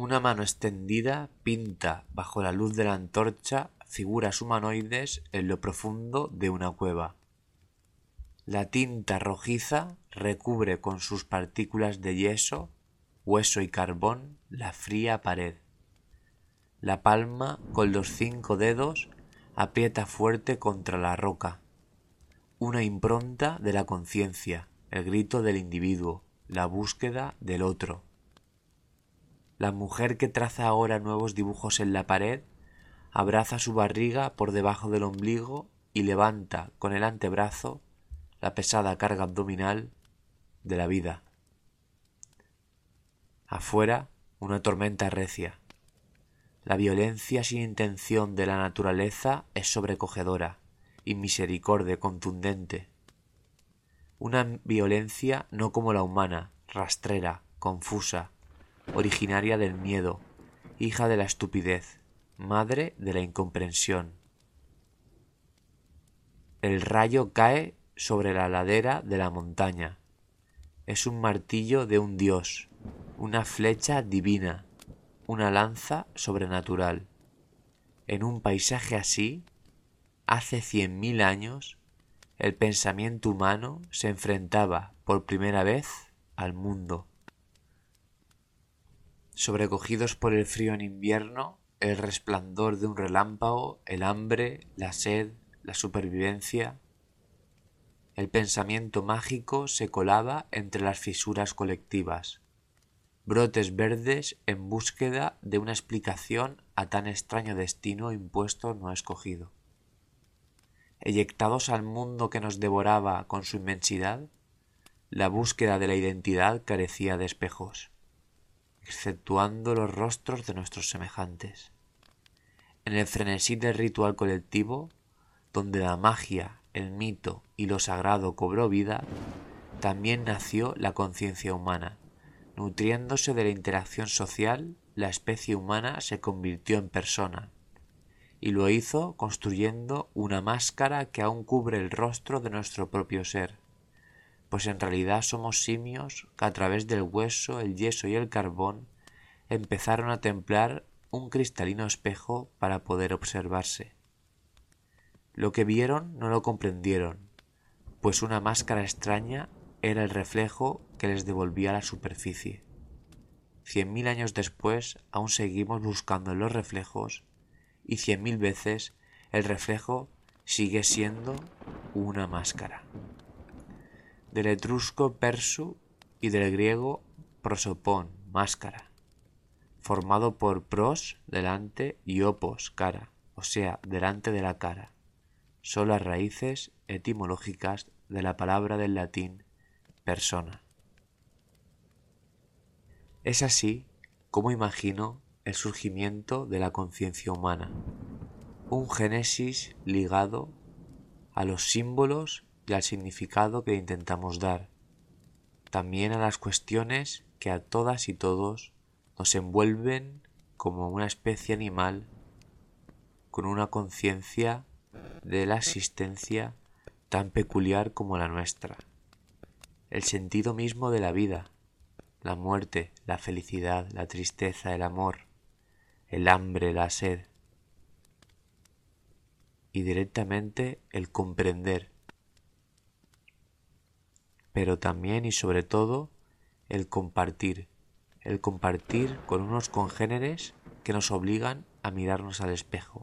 Una mano extendida pinta bajo la luz de la antorcha figuras humanoides en lo profundo de una cueva. La tinta rojiza recubre con sus partículas de yeso, hueso y carbón la fría pared. La palma, con los cinco dedos, aprieta fuerte contra la roca. Una impronta de la conciencia, el grito del individuo, la búsqueda del otro. La mujer que traza ahora nuevos dibujos en la pared abraza su barriga por debajo del ombligo y levanta con el antebrazo la pesada carga abdominal de la vida. Afuera, una tormenta recia. La violencia sin intención de la naturaleza es sobrecogedora y misericordia contundente. Una violencia no como la humana, rastrera, confusa, originaria del miedo, hija de la estupidez, madre de la incomprensión. El rayo cae sobre la ladera de la montaña. Es un martillo de un dios, una flecha divina, una lanza sobrenatural. En un paisaje así, hace cien mil años, el pensamiento humano se enfrentaba por primera vez al mundo. Sobrecogidos por el frío en invierno, el resplandor de un relámpago, el hambre, la sed, la supervivencia, el pensamiento mágico se colaba entre las fisuras colectivas, brotes verdes en búsqueda de una explicación a tan extraño destino impuesto no escogido. Eyectados al mundo que nos devoraba con su inmensidad, la búsqueda de la identidad carecía de espejos exceptuando los rostros de nuestros semejantes. En el frenesí del ritual colectivo, donde la magia, el mito y lo sagrado cobró vida, también nació la conciencia humana. Nutriéndose de la interacción social, la especie humana se convirtió en persona, y lo hizo construyendo una máscara que aún cubre el rostro de nuestro propio ser pues en realidad somos simios que a través del hueso, el yeso y el carbón empezaron a templar un cristalino espejo para poder observarse. Lo que vieron no lo comprendieron, pues una máscara extraña era el reflejo que les devolvía la superficie. Cien mil años después aún seguimos buscando los reflejos y cien mil veces el reflejo sigue siendo una máscara del etrusco persu y del griego prosopón, máscara, formado por pros, delante, y opos, cara, o sea, delante de la cara. Son las raíces etimológicas de la palabra del latín persona. Es así como imagino el surgimiento de la conciencia humana, un génesis ligado a los símbolos al significado que intentamos dar, también a las cuestiones que a todas y todos nos envuelven como una especie animal con una conciencia de la existencia tan peculiar como la nuestra, el sentido mismo de la vida, la muerte, la felicidad, la tristeza, el amor, el hambre, la sed, y directamente el comprender pero también y sobre todo el compartir, el compartir con unos congéneres que nos obligan a mirarnos al espejo.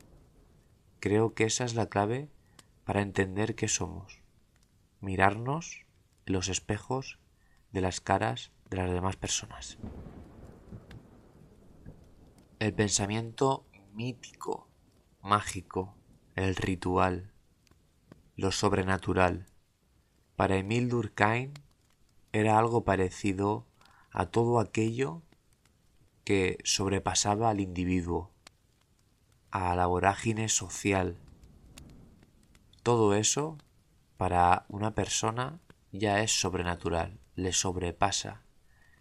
Creo que esa es la clave para entender qué somos, mirarnos los espejos de las caras de las demás personas. El pensamiento mítico, mágico, el ritual, lo sobrenatural. Para Emil Durkheim era algo parecido a todo aquello que sobrepasaba al individuo, a la vorágine social. Todo eso, para una persona, ya es sobrenatural, le sobrepasa,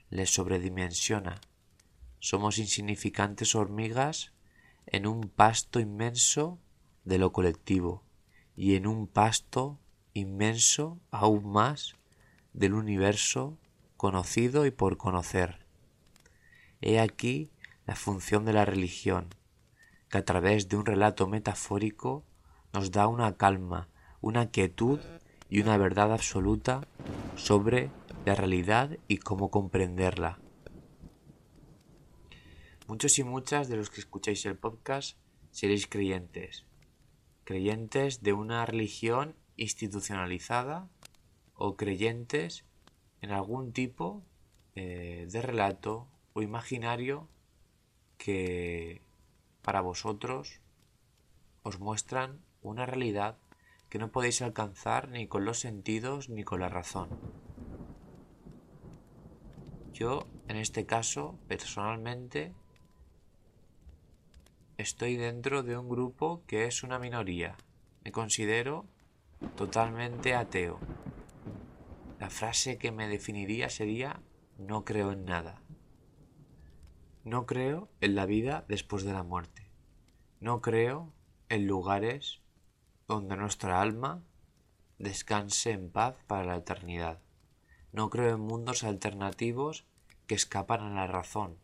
le sobredimensiona. Somos insignificantes hormigas en un pasto inmenso de lo colectivo y en un pasto inmenso aún más del universo conocido y por conocer. He aquí la función de la religión, que a través de un relato metafórico nos da una calma, una quietud y una verdad absoluta sobre la realidad y cómo comprenderla. Muchos y muchas de los que escucháis el podcast seréis creyentes, creyentes de una religión institucionalizada o creyentes en algún tipo eh, de relato o imaginario que para vosotros os muestran una realidad que no podéis alcanzar ni con los sentidos ni con la razón. Yo, en este caso, personalmente, estoy dentro de un grupo que es una minoría. Me considero totalmente ateo. La frase que me definiría sería no creo en nada. No creo en la vida después de la muerte. No creo en lugares donde nuestra alma descanse en paz para la eternidad. No creo en mundos alternativos que escapan a la razón.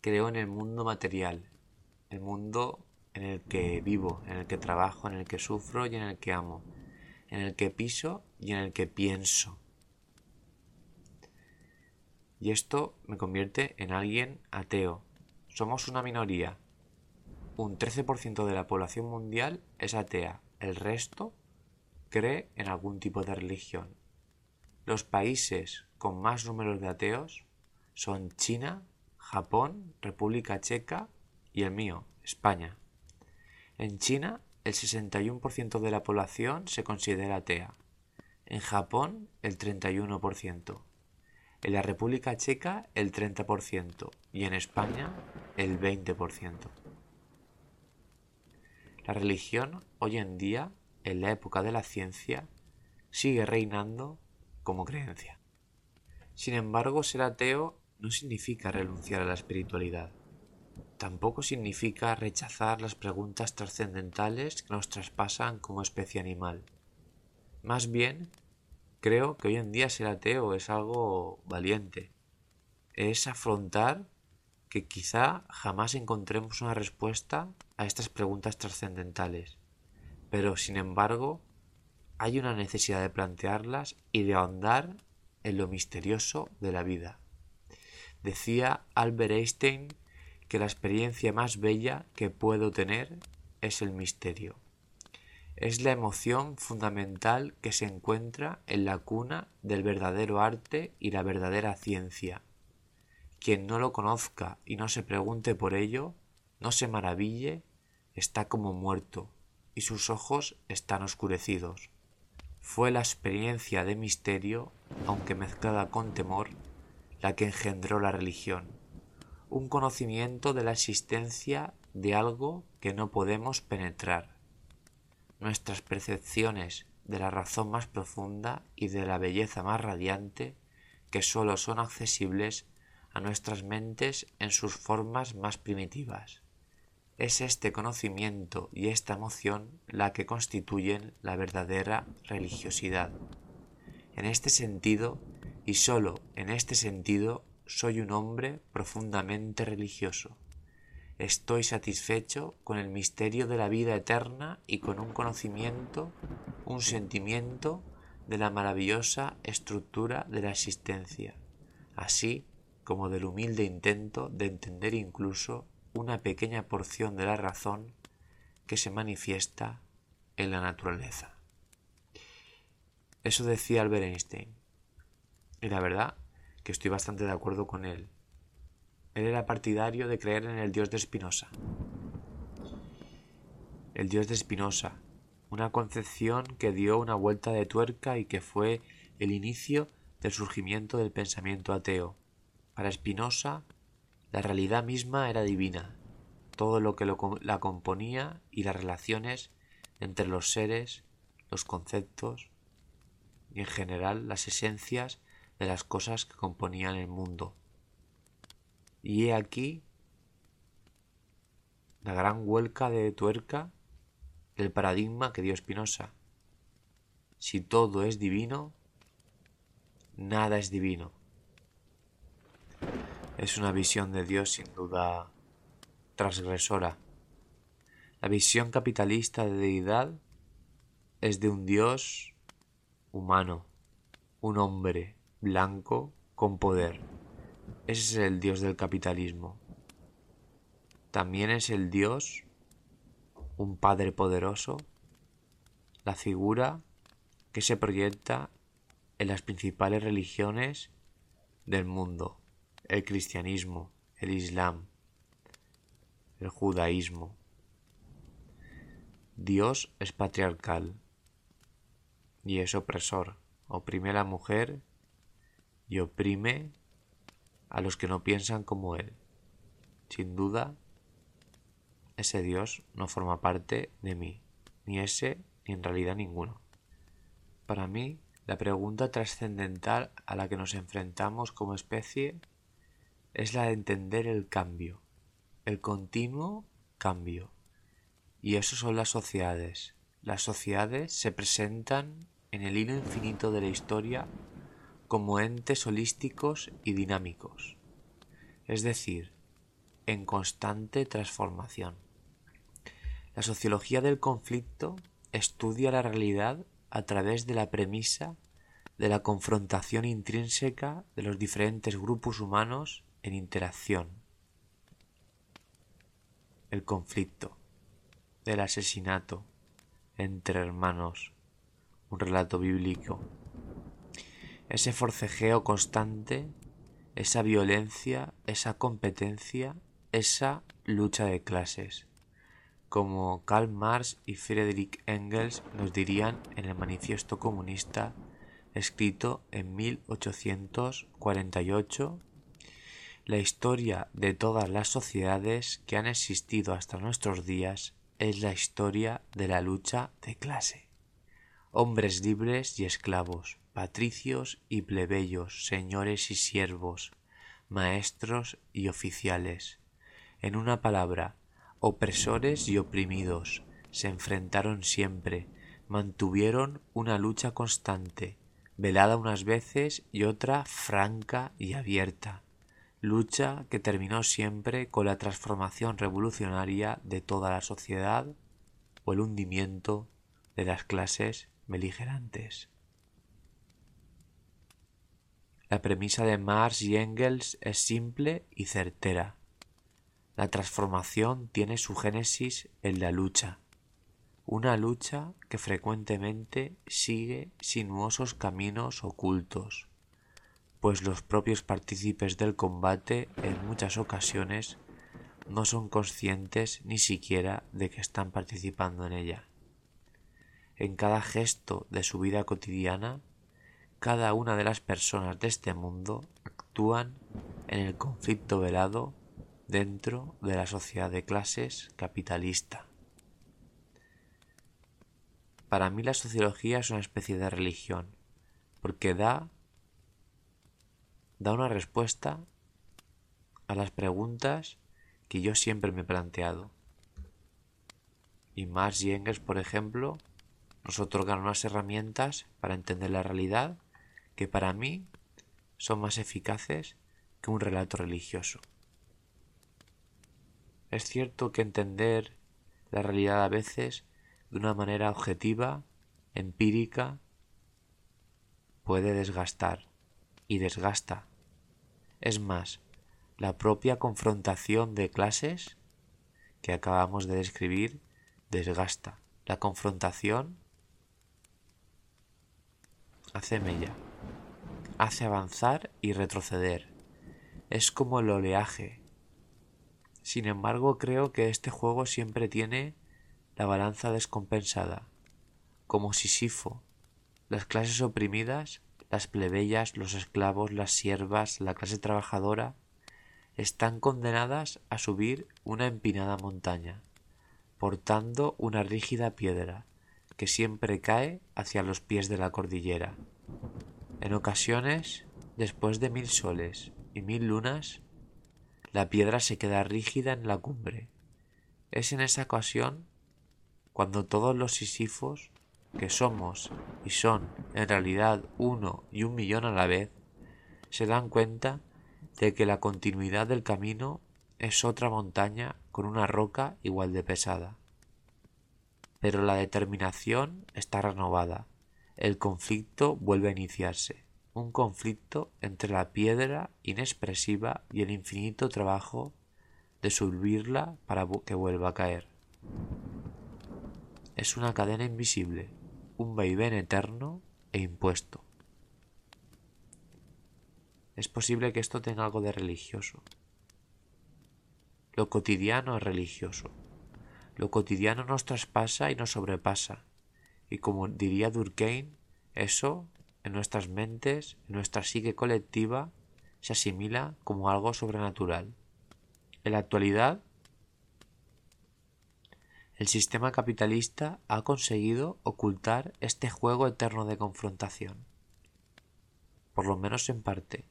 Creo en el mundo material, el mundo en el que vivo, en el que trabajo, en el que sufro y en el que amo, en el que piso y en el que pienso y esto me convierte en alguien ateo. Somos una minoría. Un 13% de la población mundial es atea. El resto cree en algún tipo de religión. Los países con más números de ateos son China, Japón, República Checa y el mío, España. En China, el 61% de la población se considera atea. En Japón, el 31% en la República Checa el 30% y en España el 20%. La religión hoy en día, en la época de la ciencia, sigue reinando como creencia. Sin embargo, ser ateo no significa renunciar a la espiritualidad. Tampoco significa rechazar las preguntas trascendentales que nos traspasan como especie animal. Más bien, creo que hoy en día ser ateo es algo valiente. Es afrontar que quizá jamás encontremos una respuesta a estas preguntas trascendentales. Pero, sin embargo, hay una necesidad de plantearlas y de ahondar en lo misterioso de la vida. Decía Albert Einstein que la experiencia más bella que puedo tener es el misterio es la emoción fundamental que se encuentra en la cuna del verdadero arte y la verdadera ciencia. Quien no lo conozca y no se pregunte por ello, no se maraville, está como muerto, y sus ojos están oscurecidos. Fue la experiencia de misterio, aunque mezclada con temor, la que engendró la religión, un conocimiento de la existencia de algo que no podemos penetrar nuestras percepciones de la razón más profunda y de la belleza más radiante que sólo son accesibles a nuestras mentes en sus formas más primitivas. Es este conocimiento y esta emoción la que constituyen la verdadera religiosidad. En este sentido, y sólo en este sentido, soy un hombre profundamente religioso. Estoy satisfecho con el misterio de la vida eterna y con un conocimiento, un sentimiento de la maravillosa estructura de la existencia, así como del humilde intento de entender incluso una pequeña porción de la razón que se manifiesta en la naturaleza. Eso decía Albert Einstein. Y la verdad que estoy bastante de acuerdo con él. Él era partidario de creer en el Dios de Spinoza. el Dios de Spinoza, una concepción que dio una vuelta de tuerca y que fue el inicio del surgimiento del pensamiento ateo. Para Spinoza, la realidad misma era divina, todo lo que la componía y las relaciones entre los seres, los conceptos y en general las esencias de las cosas que componían el mundo. Y he aquí la gran vuelca de tuerca del paradigma que dio Spinoza. Si todo es divino, nada es divino. Es una visión de Dios sin duda transgresora. La visión capitalista de deidad es de un Dios humano, un hombre blanco con poder. Ese es el Dios del capitalismo. También es el Dios un Padre poderoso, la figura que se proyecta en las principales religiones del mundo, el cristianismo, el islam, el judaísmo. Dios es patriarcal y es opresor, oprime a la mujer y oprime a los que no piensan como él. Sin duda, ese Dios no forma parte de mí, ni ese ni en realidad ninguno. Para mí, la pregunta trascendental a la que nos enfrentamos como especie es la de entender el cambio, el continuo cambio. Y eso son las sociedades. Las sociedades se presentan en el hilo infinito de la historia como entes holísticos y dinámicos, es decir, en constante transformación. La sociología del conflicto estudia la realidad a través de la premisa de la confrontación intrínseca de los diferentes grupos humanos en interacción. El conflicto, del asesinato entre hermanos, un relato bíblico. Ese forcejeo constante, esa violencia, esa competencia, esa lucha de clases como Karl Marx y Friedrich Engels nos dirían en el Manifiesto Comunista escrito en 1848, la historia de todas las sociedades que han existido hasta nuestros días es la historia de la lucha de clase. Hombres libres y esclavos, patricios y plebeyos, señores y siervos, maestros y oficiales. En una palabra, Opresores y oprimidos se enfrentaron siempre, mantuvieron una lucha constante, velada unas veces y otra franca y abierta, lucha que terminó siempre con la transformación revolucionaria de toda la sociedad o el hundimiento de las clases beligerantes. La premisa de Marx y Engels es simple y certera. La transformación tiene su génesis en la lucha, una lucha que frecuentemente sigue sinuosos caminos ocultos, pues los propios partícipes del combate en muchas ocasiones no son conscientes ni siquiera de que están participando en ella. En cada gesto de su vida cotidiana, cada una de las personas de este mundo actúan en el conflicto velado dentro de la sociedad de clases capitalista. Para mí la sociología es una especie de religión, porque da, da una respuesta a las preguntas que yo siempre me he planteado. Y Marx y Engels, por ejemplo, nos otorgan unas herramientas para entender la realidad que para mí son más eficaces que un relato religioso. Es cierto que entender la realidad a veces de una manera objetiva, empírica, puede desgastar y desgasta. Es más, la propia confrontación de clases que acabamos de describir desgasta. La confrontación hace mella, hace avanzar y retroceder. Es como el oleaje sin embargo, creo que este juego siempre tiene la balanza descompensada, como Sisifo, las clases oprimidas, las plebeyas, los esclavos, las siervas, la clase trabajadora, están condenadas a subir una empinada montaña, portando una rígida piedra que siempre cae hacia los pies de la cordillera. En ocasiones, después de mil soles y mil lunas, la piedra se queda rígida en la cumbre. Es en esa ocasión cuando todos los sisifos, que somos y son en realidad uno y un millón a la vez, se dan cuenta de que la continuidad del camino es otra montaña con una roca igual de pesada. Pero la determinación está renovada. El conflicto vuelve a iniciarse. Un conflicto entre la piedra inexpresiva y el infinito trabajo de subirla para que vuelva a caer. Es una cadena invisible, un vaivén eterno e impuesto. Es posible que esto tenga algo de religioso. Lo cotidiano es religioso. Lo cotidiano nos traspasa y nos sobrepasa. Y como diría Durkheim, eso, en nuestras mentes, en nuestra psique colectiva, se asimila como algo sobrenatural. En la actualidad, el sistema capitalista ha conseguido ocultar este juego eterno de confrontación. Por lo menos en parte.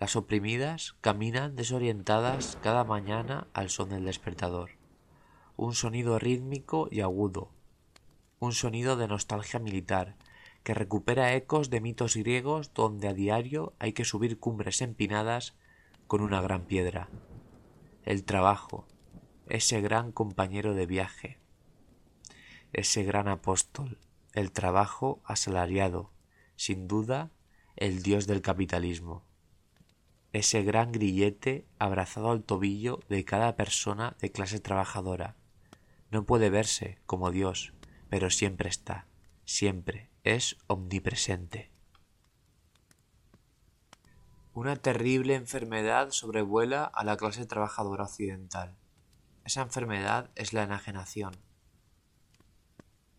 Las oprimidas caminan desorientadas cada mañana al son del despertador. Un sonido rítmico y agudo. Un sonido de nostalgia militar que recupera ecos de mitos griegos donde a diario hay que subir cumbres empinadas con una gran piedra. El trabajo, ese gran compañero de viaje, ese gran apóstol, el trabajo asalariado, sin duda el dios del capitalismo ese gran grillete abrazado al tobillo de cada persona de clase trabajadora. No puede verse como Dios, pero siempre está, siempre es omnipresente. Una terrible enfermedad sobrevuela a la clase trabajadora occidental. Esa enfermedad es la enajenación.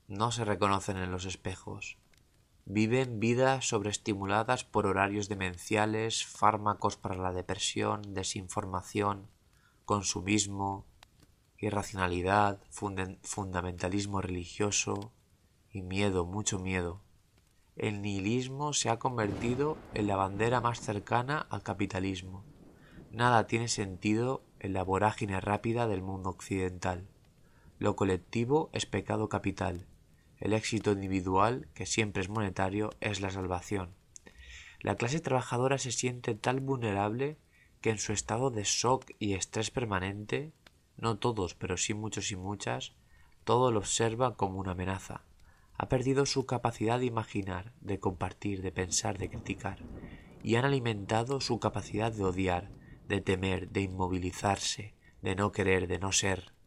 No se reconocen en los espejos, Viven vidas sobreestimuladas por horarios demenciales, fármacos para la depresión, desinformación, consumismo, irracionalidad, fundamentalismo religioso y miedo, mucho miedo. El nihilismo se ha convertido en la bandera más cercana al capitalismo. Nada tiene sentido en la vorágine rápida del mundo occidental. Lo colectivo es pecado capital el éxito individual, que siempre es monetario, es la salvación. La clase trabajadora se siente tan vulnerable que en su estado de shock y estrés permanente, no todos, pero sí muchos y muchas, todo lo observa como una amenaza. Ha perdido su capacidad de imaginar, de compartir, de pensar, de criticar, y han alimentado su capacidad de odiar, de temer, de inmovilizarse, de no querer, de no ser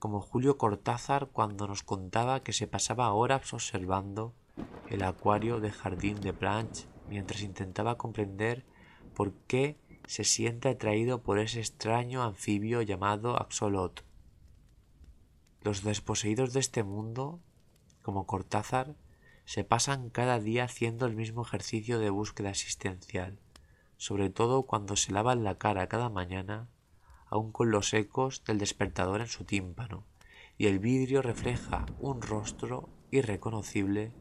como Julio Cortázar cuando nos contaba que se pasaba horas observando el acuario de Jardín de Planche mientras intentaba comprender por qué se siente atraído por ese extraño anfibio llamado Axolot. Los desposeídos de este mundo, como Cortázar, se pasan cada día haciendo el mismo ejercicio de búsqueda existencial, sobre todo cuando se lavan la cara cada mañana aun con los ecos del despertador en su tímpano, y el vidrio refleja un rostro irreconocible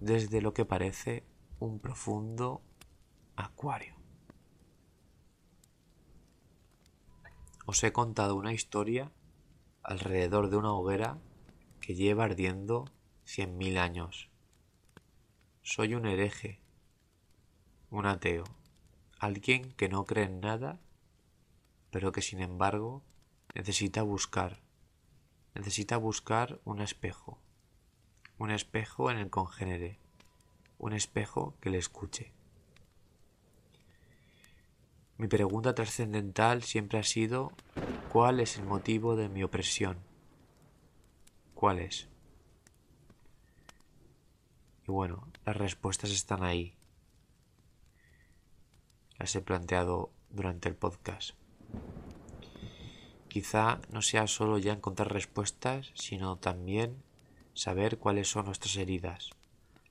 desde lo que parece un profundo acuario. Os he contado una historia alrededor de una hoguera que lleva ardiendo cien mil años. Soy un hereje, un ateo, alguien que no cree en nada pero que sin embargo necesita buscar, necesita buscar un espejo, un espejo en el congénere, un espejo que le escuche. Mi pregunta trascendental siempre ha sido ¿cuál es el motivo de mi opresión? ¿Cuál es? Y bueno, las respuestas están ahí. Las he planteado durante el podcast. Quizá no sea solo ya encontrar respuestas, sino también saber cuáles son nuestras heridas.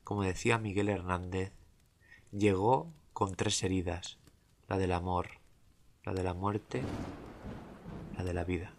Como decía Miguel Hernández, llegó con tres heridas, la del amor, la de la muerte, la de la vida.